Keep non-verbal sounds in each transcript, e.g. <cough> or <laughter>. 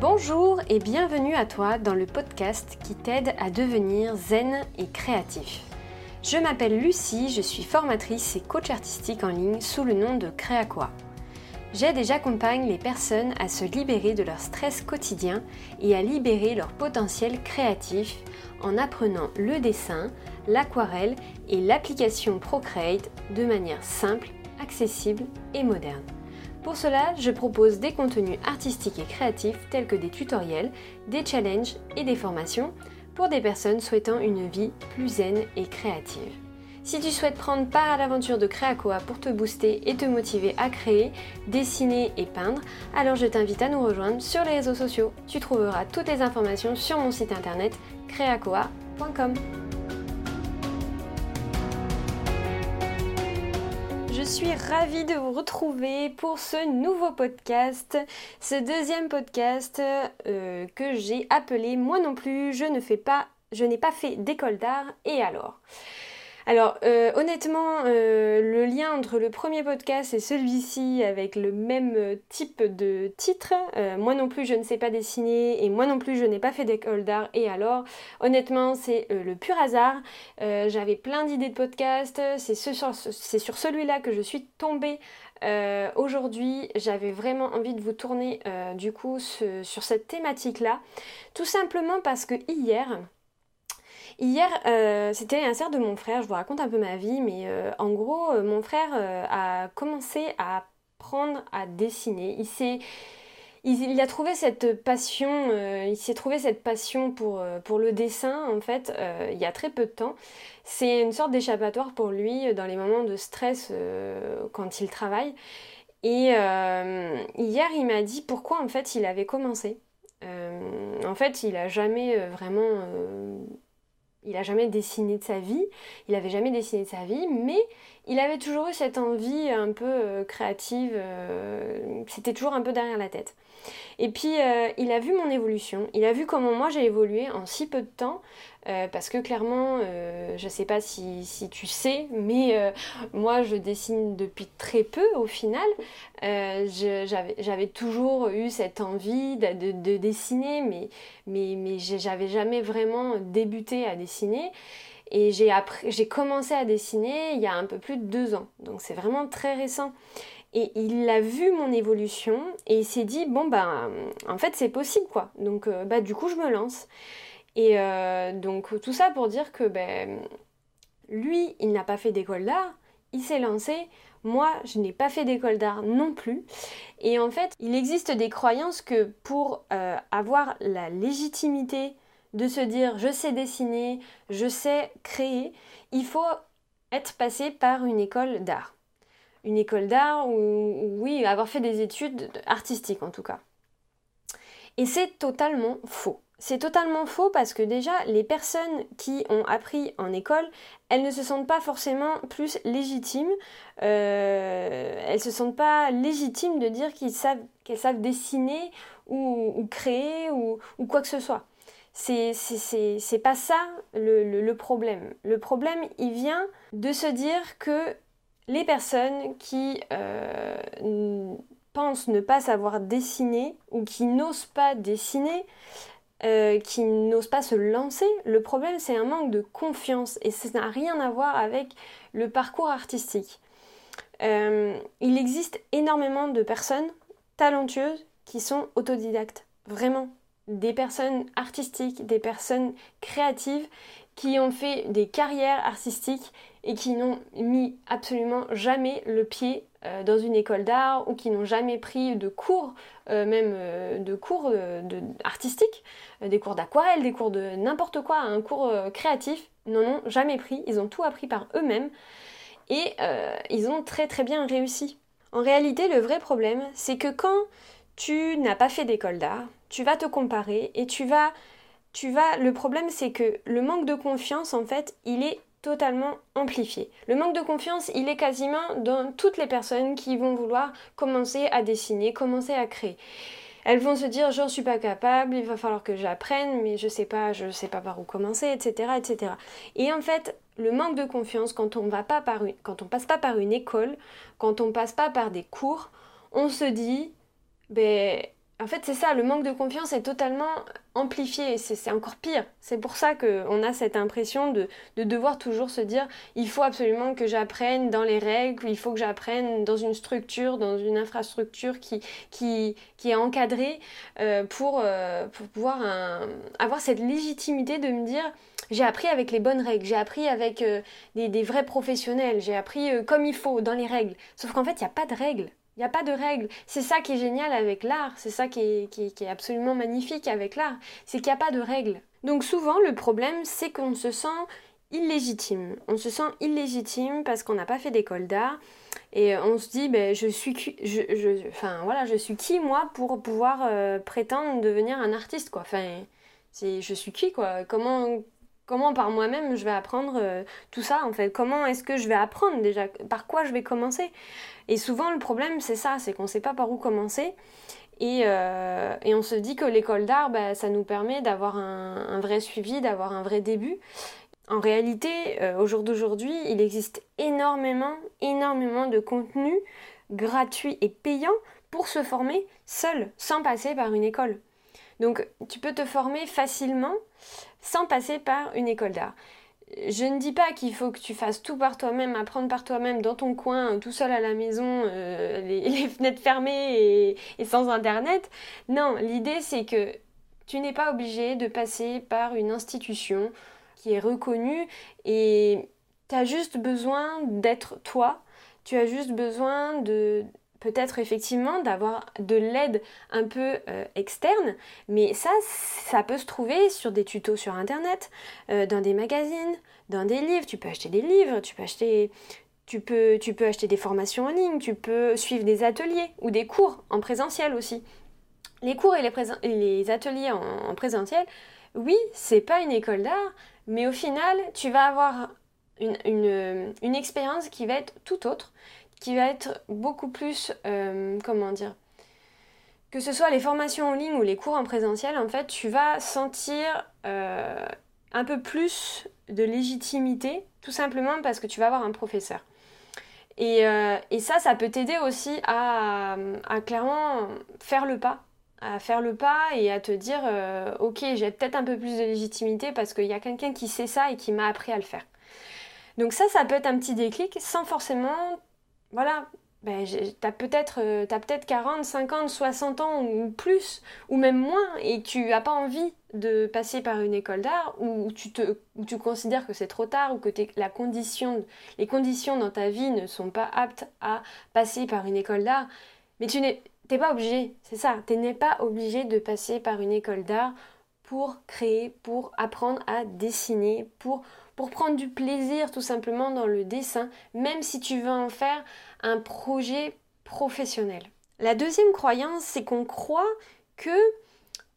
Bonjour et bienvenue à toi dans le podcast qui t'aide à devenir zen et créatif. Je m'appelle Lucie, je suis formatrice et coach artistique en ligne sous le nom de Créacoa. J'aide et j'accompagne les personnes à se libérer de leur stress quotidien et à libérer leur potentiel créatif en apprenant le dessin, l'aquarelle et l'application Procreate de manière simple, accessible et moderne. Pour cela, je propose des contenus artistiques et créatifs tels que des tutoriels, des challenges et des formations pour des personnes souhaitant une vie plus zen et créative. Si tu souhaites prendre part à l'aventure de Créacoa pour te booster et te motiver à créer, dessiner et peindre, alors je t'invite à nous rejoindre sur les réseaux sociaux. Tu trouveras toutes les informations sur mon site internet créacoa.com. suis ravie de vous retrouver pour ce nouveau podcast, ce deuxième podcast euh, que j'ai appelé Moi non plus, je ne fais pas, je n'ai pas fait d'école d'art et alors? Alors euh, honnêtement, euh, le lien entre le premier podcast et celui-ci avec le même euh, type de titre, moi non plus je ne sais pas dessiner et moi non plus je n'ai pas fait d'école d'art. Et alors honnêtement c'est le pur hasard. J'avais plein d'idées de podcast, c'est sur, sur celui-là que je suis tombée aujourd'hui, j'avais vraiment envie de vous tourner du coup sur cette thématique-là, tout simplement parce que hier, Hier, euh, c'était l'anniversaire de mon frère, je vous raconte un peu ma vie, mais euh, en gros, euh, mon frère a commencé à apprendre à dessiner. Il s'est... Il, a trouvé cette passion, il s'est trouvé cette passion pour, pour le dessin en fait il y a très peu de temps. C'est une sorte d'échappatoire pour lui dans les moments de stress quand il travaille. Et hier il m'a dit pourquoi en fait il avait commencé. en fait il a jamais vraiment il n'a jamais dessiné de sa vie, il n'avait jamais dessiné de sa vie, mais il avait toujours eu cette envie un peu euh, créative, euh, c'était toujours un peu derrière la tête. Et puis euh, il a vu mon évolution, il a vu comment moi j'ai évolué en si peu de temps, parce que clairement, je ne sais pas si, tu sais, mais moi je dessine depuis très peu au final. j'avais toujours eu cette envie de, dessiner, mais j'avais jamais vraiment débuté à dessiner. Et j'ai commencé à dessiner il y a un peu plus de deux ans, donc c'est vraiment très récent. Et il a vu mon évolution et il s'est dit bon bah en fait c'est possible quoi. Donc euh, bah du coup je me lance. Et euh, donc tout ça pour dire que ben lui il n'a pas fait d'école d'art, il s'est lancé. Moi, je n'ai pas fait d'école d'art non plus. Et en fait, il existe des croyances que pour euh, avoir la légitimité de se dire je sais dessiner, je sais créer, il faut être passé par une école d'art une école d'art ou, oui, avoir fait des études artistiques en tout cas. Et c'est totalement faux. C'est totalement faux parce que déjà, les personnes qui ont appris en école, elles ne se sentent pas forcément plus légitimes. Euh, elles se sentent pas légitimes de dire qu'elles savent, qu'elles savent dessiner ou, créer ou, quoi que ce soit. C'est, pas ça le, le, problème. Le problème, il vient de se dire que les personnes qui euh, pensent ne pas savoir dessiner ou qui n'osent pas dessiner, euh, qui n'osent pas se lancer, le problème c'est un manque de confiance et ça n'a rien à voir avec le parcours artistique. Euh, il existe énormément de personnes talentueuses qui sont autodidactes, vraiment. Des personnes artistiques, des personnes créatives qui ont fait des carrières artistiques et qui n'ont mis absolument jamais le pied euh, dans une école d'art ou qui n'ont jamais pris de cours, euh, même euh, de cours de, artistiques, des cours d'aquarelle, des cours de n'importe quoi, un cours créatif, n'en ont jamais pris. Ils ont tout appris par eux-mêmes et ils ont très très bien réussi. En réalité, le vrai problème, c'est que quand tu n'as pas fait d'école d'art, tu vas te comparer et tu vas tu vas. Le problème, c'est que le manque de confiance, en fait, il est totalement amplifié. Le manque de confiance, il est quasiment dans toutes les personnes qui vont vouloir commencer à dessiner, commencer à créer. Elles vont se dire j'en suis pas capable, il va falloir que j'apprenne, mais je sais pas, je sais pas par où commencer, etc., etc. Et en fait, le manque de confiance quand on va pas par une, quand on passe pas par une école, quand on passe pas par des cours, on se dit ben en fait, c'est ça, le manque de confiance est totalement amplifié, c'est encore pire. C'est pour ça qu'on a cette impression de, devoir toujours se dire, il faut absolument que j'apprenne dans les règles, il faut que j'apprenne dans une structure, dans une infrastructure qui, qui, qui est encadrée euh, pour, euh, pour pouvoir avoir cette légitimité de me dire, j'ai appris avec les bonnes règles, j'ai appris avec euh, des, des, vrais professionnels, j'ai appris comme il faut, dans les règles. Sauf qu'en fait, il n'y a pas de règles. N'y a pas de règles. C'est ça qui est génial avec l'art, c'est ça qui est, absolument magnifique avec l'art, c'est qu'il n'y a pas de règles. Donc souvent, le problème, c'est qu'on se sent illégitime. On se sent illégitime parce qu'on n'a pas fait d'école d'art et on se dit ben, je suis qui moi pour pouvoir euh, prétendre devenir un artiste quoi. Enfin, je suis qui quoi? Comment comment par moi-même je vais apprendre euh, tout ça en fait Comment est-ce que je vais apprendre déjà? Par quoi je vais commencer? Et souvent le problème c'est ça, c'est qu'on ne sait pas par où commencer. Et, euh, on se dit que l'école d'art, bah, ça nous permet d'avoir un, vrai suivi, d'avoir un vrai début. En réalité, euh, au jour d'aujourd'hui, il existe énormément, énormément de contenus gratuits et payants pour se former seul, sans passer par une école. Donc tu peux te former facilement sans passer par une école d'art. Je ne dis pas qu'il faut que tu fasses tout par toi-même, apprendre par toi-même dans ton coin, tout seul à la maison, euh, les, <laughs> fenêtres fermées et, sans internet. Non, l'idée c'est que tu n'es pas obligé de passer par une institution qui est reconnue et tu as juste besoin d'être toi, tu as juste besoin de, peut-être effectivement d'avoir de l'aide un peu euh, externe, mais ça, ça peut se trouver sur des tutos sur Internet, euh, dans des magazines, dans des livres. Tu peux acheter des livres, tu peux acheter, des formations en ligne, tu peux suivre des ateliers ou des cours en présentiel aussi. Les cours et les, ateliers en, présentiel, oui, c'est pas une école d'art, mais au final, tu vas avoir une expérience qui va être tout autre qui va être beaucoup plus, euh, comment dire, que ce soit les formations en ligne ou les cours en présentiel, en fait, tu vas sentir euh, un peu plus de légitimité, tout simplement parce que tu vas avoir un professeur. Et, euh, ça, ça peut t'aider aussi à, clairement faire le pas, à faire le pas et à te dire, ok, j'ai peut-être un peu plus de légitimité parce qu'il y a quelqu'un qui sait ça et qui m'a appris à le faire. Donc ça, ça peut être un petit déclic sans forcément voilà, ben, t'as peut-être peut 40, 50, 60 ans ou plus, ou même moins, et tu n'as pas envie de passer par une école d'art, ou tu, te, tu considères que c'est trop tard, ou que la condition, les conditions dans ta vie ne sont pas aptes à passer par une école d'art, mais tu n'es pas obligé, c'est ça, tu n'es pas obligé de passer par une école d'art pour créer, pour apprendre à dessiner, pour pour prendre du plaisir tout simplement dans le dessin, même si tu veux en faire un projet professionnel. La deuxième croyance, c'est qu'on croit que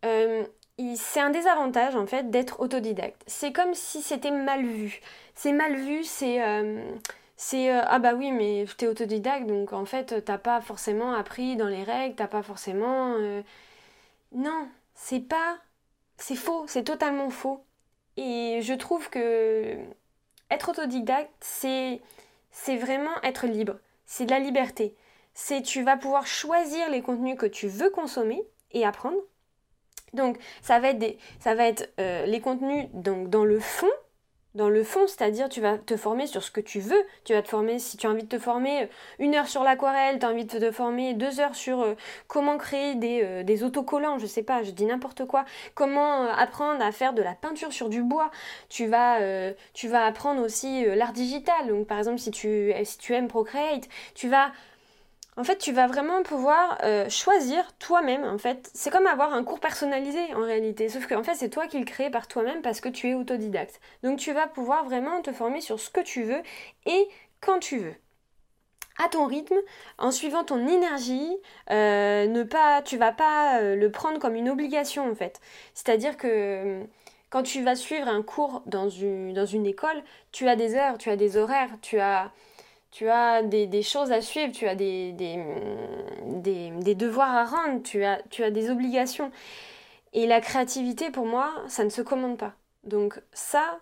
euh, c'est un désavantage en fait d'être autodidacte. C'est comme si c'était mal vu. C'est mal vu, c'est euh, euh, ah bah oui mais t'es autodidacte donc en fait t'as pas forcément appris dans les règles, t'as pas forcément non c'est pas c'est faux, c'est totalement faux. Et je trouve que être autodidacte, c'est, vraiment être libre. C'est de la liberté. C'est tu vas pouvoir choisir les contenus que tu veux consommer et apprendre. Donc ça va être, des, ça va être euh, les contenus donc, dans le fond dans le fond, c'est-à-dire tu vas te former sur ce que tu veux. Tu vas te former, si tu as envie de te former euh, une heure sur l'aquarelle, tu as envie de te former deux heures sur euh, comment créer des, euh, des, autocollants, je sais pas, je dis n'importe quoi, comment apprendre à faire de la peinture sur du bois. Tu vas, apprendre aussi l'art digital. Donc par exemple, si tu aimes Procreate, tu vas en fait, tu vas vraiment pouvoir euh, choisir toi-même. En fait, c'est comme avoir un cours personnalisé en réalité. Sauf qu'en fait, c'est toi qui le crée par toi-même parce que tu es autodidacte. Donc, tu vas pouvoir vraiment te former sur ce que tu veux et quand tu veux à ton rythme, en suivant ton énergie, euh, ne pas, tu vas pas euh, le prendre comme une obligation en fait. C'est-à-dire que quand tu vas suivre un cours dans une école, tu as des heures, tu as des horaires, tu as, tu as des, choses à suivre, tu as des, devoirs à rendre, tu as, des obligations. Et la créativité, pour moi, ça ne se commande pas. Donc ça,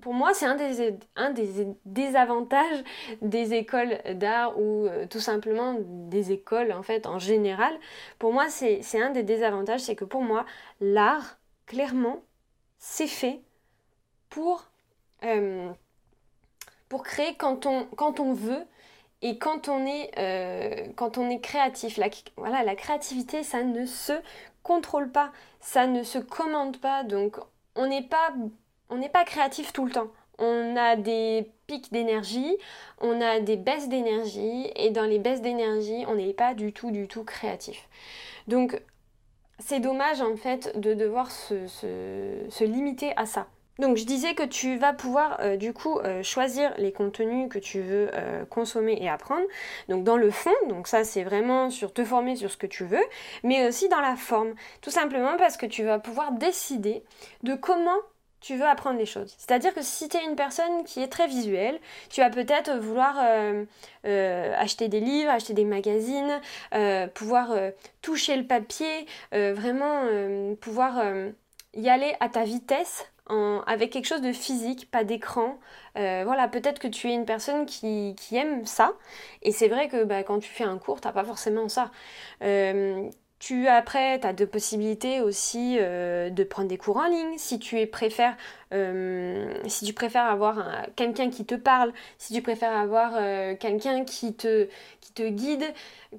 pour moi, c'est un des, un des désavantages des écoles d'art ou euh, tout simplement des écoles en fait en général. Pour moi, c'est un des désavantages, c'est que pour moi, l'art, clairement, c'est fait pour, euh, pour créer quand on, veut et quand on est, euh, quand on est créatif. La, voilà, la créativité, ça ne se contrôle pas, ça ne se commande pas, donc on n'est pas on n'est pas créatif tout le temps. On a des pics d'énergie, on a des baisses d'énergie, et dans les baisses d'énergie, on n'est pas du tout, du tout créatif. Donc, c'est dommage en fait de devoir se, limiter à ça. Donc je disais que tu vas pouvoir euh, du coup euh, choisir les contenus que tu veux euh, consommer et apprendre. Donc dans le fond, donc ça c'est vraiment sur te former sur ce que tu veux, mais aussi dans la forme. Tout simplement parce que tu vas pouvoir décider de comment tu veux apprendre les choses. C'est-à-dire que si tu es une personne qui est très visuelle, tu vas peut-être vouloir acheter des livres, acheter des magazines, pouvoir toucher le papier, vraiment pouvoir y aller à ta vitesse. Avec quelque chose de physique, pas d'écran. voilà, peut-être que tu es une personne qui, aime ça. Et c'est vrai que bah, quand tu fais un cours, t'as pas forcément ça. Tu après, tu as deux possibilités aussi euh, de prendre des cours en ligne. Si tu préfères, euh, si tu préfères avoir quelqu'un qui te parle, si tu préfères avoir euh, quelqu'un qui te, guide,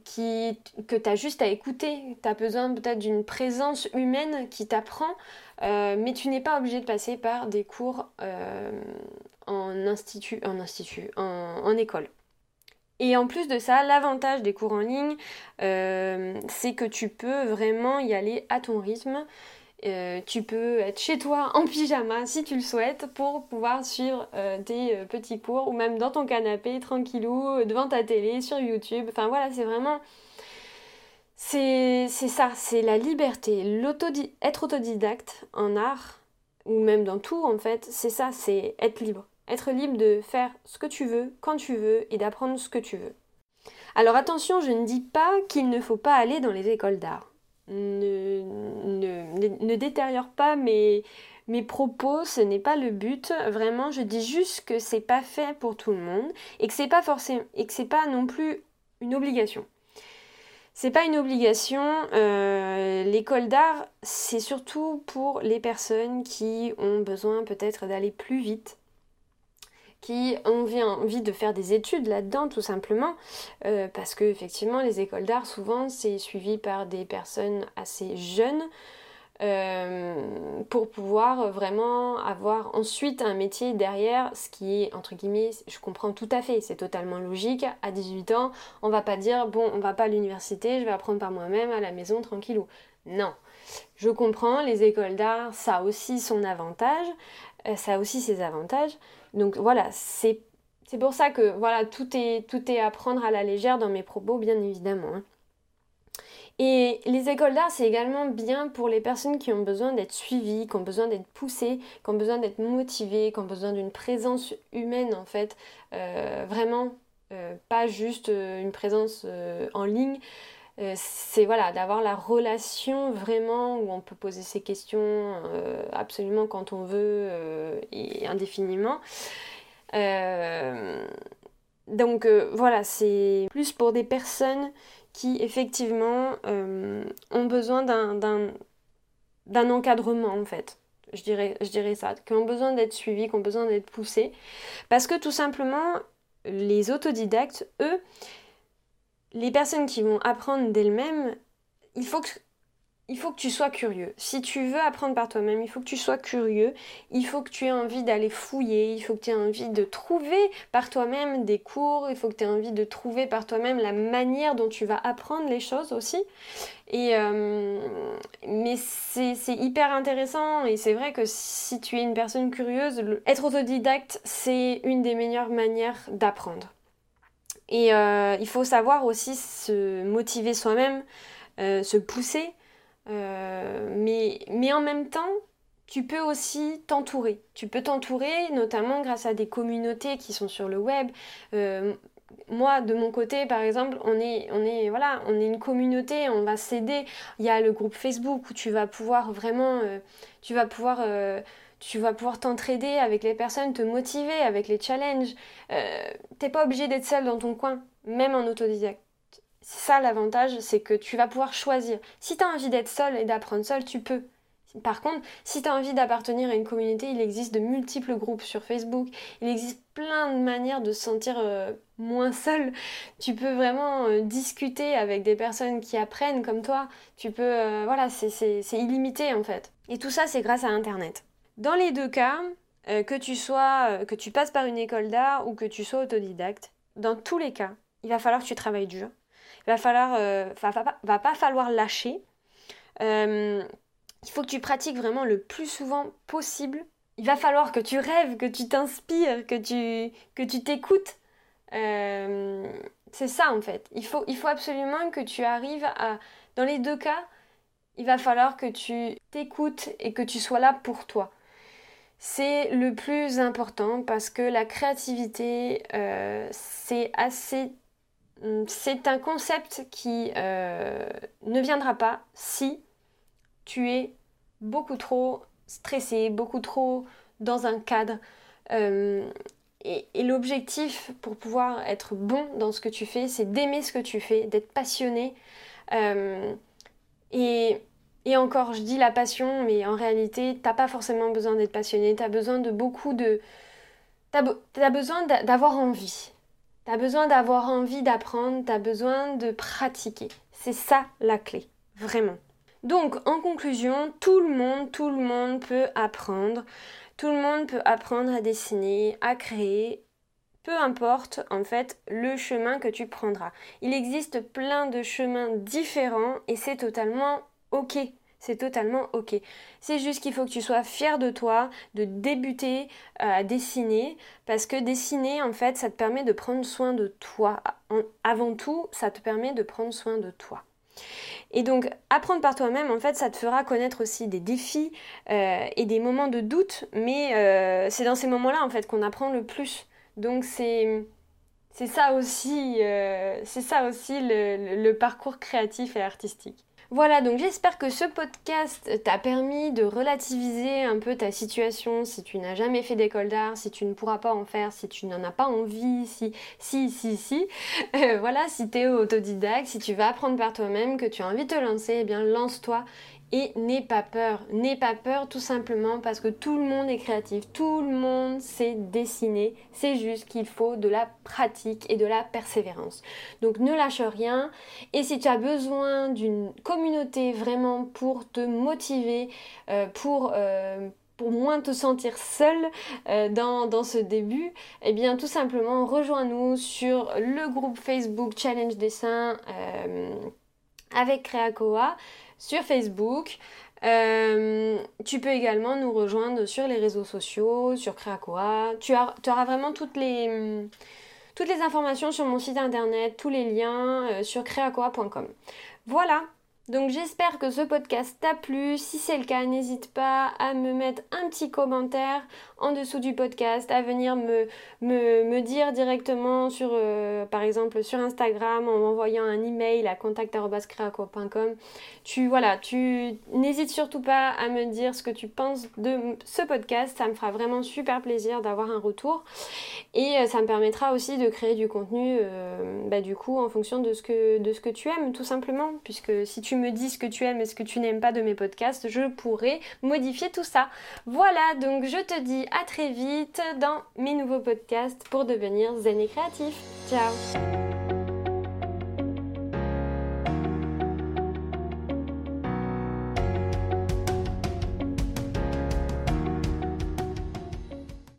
que tu as juste à écouter, tu as besoin peut-être d'une présence humaine qui t'apprend, mais tu n'es pas obligé de passer par des cours en, institut en école. Et en plus de ça, l'avantage des cours en ligne, euh, c'est que tu peux vraiment y aller à ton rythme. Euh, tu peux être chez toi en pyjama si tu le souhaites pour pouvoir suivre euh, tes petits cours ou même dans ton canapé tranquillou devant ta télé sur YouTube. Enfin voilà, c'est vraiment c'est ça, c'est la liberté, être autodidacte en art ou même dans tout en fait, c'est ça, c'est être libre. Être libre de faire ce que tu veux, quand tu veux et d'apprendre ce que tu veux. Alors attention, je ne dis pas qu'il ne faut pas aller dans les écoles d'art. Ne, ne, détériore pas mes, mes propos, ce n'est pas le but. Vraiment, je dis juste que c'est pas fait pour tout le monde et que c'est pas forcément et que c'est pas non plus une obligation. C'est pas une obligation. Euh, l'école d'art, c'est surtout pour les personnes qui ont besoin peut-être d'aller plus vite, qui ont envie de faire des études là-dedans tout simplement euh, parce que effectivement les écoles d'art souvent c'est suivi par des personnes assez jeunes euh, pour pouvoir vraiment avoir ensuite un métier derrière, ce qui est entre guillemets, je comprends tout à fait, c'est totalement logique. À 18 ans, on va pas dire bon, on va pas à l'université, je vais apprendre par moi-même à la maison tranquillou. Non, je comprends, les écoles d'art, ça a aussi son avantage, ça a aussi ses avantages. Donc voilà, c'est pour ça que voilà, tout est, tout est à prendre à la légère dans mes propos, bien évidemment. Hein. Et les écoles d'art, c'est également bien pour les personnes qui ont besoin d'être suivies, qui ont besoin d'être poussées, qui ont besoin d'être motivées, qui ont besoin d'une présence humaine en fait, euh, vraiment, euh, pas juste une présence en ligne, euh, c'est voilà d'avoir la relation vraiment où on peut poser ses questions euh, absolument quand on veut euh, et indéfiniment. donc voilà, c'est plus pour des personnes qui effectivement ont besoin d'un encadrement en fait. Je dirais, je dirais ça, qui ont besoin d'être suivis, qui ont besoin d'être poussés. Parce que tout simplement, les autodidactes, eux, les personnes qui vont apprendre d'elles-mêmes, il faut que il faut que tu sois curieux. Si tu veux apprendre par toi-même, il faut que tu sois curieux, il faut que tu aies envie d'aller fouiller, il faut que tu aies envie de trouver par toi-même des cours, il faut que tu aies envie de trouver par toi-même la manière dont tu vas apprendre les choses aussi. Et euh, mais c'est hyper intéressant et c'est vrai que si tu es une personne curieuse, être autodidacte, c'est une des meilleures manières d'apprendre. Et euh, il faut savoir aussi se motiver soi-même, euh, se pousser, euh, mais, mais en même temps, tu peux aussi t'entourer. Tu peux t'entourer notamment grâce à des communautés qui sont sur le web. moi, de mon côté, par exemple, on est, on est, voilà, on est une communauté, on va s'aider. Il y a le groupe Facebook où tu vas pouvoir vraiment, tu vas pouvoir tu vas pouvoir t'entraider avec les personnes, te motiver avec les challenges. Euh, t'es pas obligé d'être seul dans ton coin, même en autodidacte. Ça l'avantage, c'est que tu vas pouvoir choisir. Si tu as envie d'être seul et d'apprendre seul, tu peux. Par contre, si tu as envie d'appartenir à une communauté, il existe de multiples groupes sur Facebook. Il existe plein de manières de se sentir euh, moins seul. Tu peux vraiment euh, discuter avec des personnes qui apprennent comme toi. Tu peux, euh, voilà, c'est illimité en fait. Et tout ça, c'est grâce à Internet. Dans les deux cas, que tu sois, que tu passes par une école d'art ou que tu sois autodidacte, dans tous les cas, il va falloir que tu travailles dur. Il va falloir, va, va, pas falloir lâcher il faut que tu pratiques vraiment le plus souvent possible. Il va falloir que tu rêves, que tu t'inspires, que tu que tu t'écoutes. Euh, c'est ça en fait. Il faut, il faut absolument que tu arrives à... Dans les deux cas, il va falloir que tu t'écoutes et que tu sois là pour toi. C'est le plus important parce que la créativité, euh, c'est assez... C'est un concept qui euh, ne viendra pas si tu es beaucoup trop stressé, beaucoup trop dans un cadre. Euh, et, l'objectif pour pouvoir être bon dans ce que tu fais, c'est d'aimer ce que tu fais, d'être passionné. Encore, je dis la passion, mais en réalité, t'as pas forcément besoin d'être passionné, tu as besoin de beaucoup de... T'as as besoin d'avoir envie. T'as besoin d'avoir envie d'apprendre, t'as besoin de pratiquer. C'est ça la clé, vraiment. Donc, en conclusion, tout le monde, tout le monde peut apprendre. Tout le monde peut apprendre à dessiner, à créer, peu importe en fait le chemin que tu prendras. Il existe plein de chemins différents et c'est totalement ok. C'est totalement ok. C'est juste qu'il faut que tu sois fier de toi, de débuter euh, à dessiner, parce que dessiner, en fait, ça te permet de prendre soin de toi. avant tout, ça te permet de prendre soin de toi. Et donc, apprendre par toi-même, en fait, ça te fera connaître aussi des défis euh, et des moments de doute, mais euh, c'est dans ces moments-là, en fait, qu'on apprend le plus. Donc, c'est... Ça aussi, c'est ça aussi le parcours créatif et artistique. Voilà, donc j'espère que ce podcast t'a permis de relativiser un peu ta situation si tu n'as jamais fait d'école d'art, si tu ne pourras pas en faire, si tu n'en as pas envie, si, si, si, si. <laughs> Euh, voilà, si tu es autodidacte, si tu vas apprendre par toi-même, que tu as envie de te lancer, eh bien lance-toi et n'aie pas peur, n'aie pas peur tout simplement parce que tout le monde est créatif, tout le monde sait dessiner, c'est juste qu'il faut de la pratique et de la persévérance. Donc ne lâche rien. Et si tu as besoin d'une communauté vraiment pour te motiver, euh, pour... Euh, pour moins te sentir seul euh, dans, dans, ce début, eh bien tout simplement rejoins-nous sur le groupe Facebook Challenge Dessin avec Créacoa sur Facebook. Euh, tu peux également nous rejoindre sur les réseaux sociaux, sur Krakoa. Tu, auras vraiment toutes les, informations sur mon site internet, tous les liens euh, sur créacoa.com. Voilà, donc j'espère que ce podcast t'a plu. Si c'est le cas, n'hésite pas à me mettre un petit commentaire en dessous du podcast, à venir me, dire directement sur, euh, par exemple, sur Instagram en m'envoyant un email à contact.creaco.com. Tu, voilà, tu n'hésites surtout pas à me dire ce que tu penses de ce podcast. Ça me fera vraiment super plaisir d'avoir un retour. Et euh, ça me permettra aussi de créer du contenu, euh, bah, du coup, en fonction de ce, que, de ce que tu aimes, tout simplement. Puisque si tu me dis ce que tu aimes et ce que tu n'aimes pas de mes podcasts, je pourrais modifier tout ça. Voilà, donc je te dis à très vite dans mes nouveaux podcasts pour devenir zen et créatif. Ciao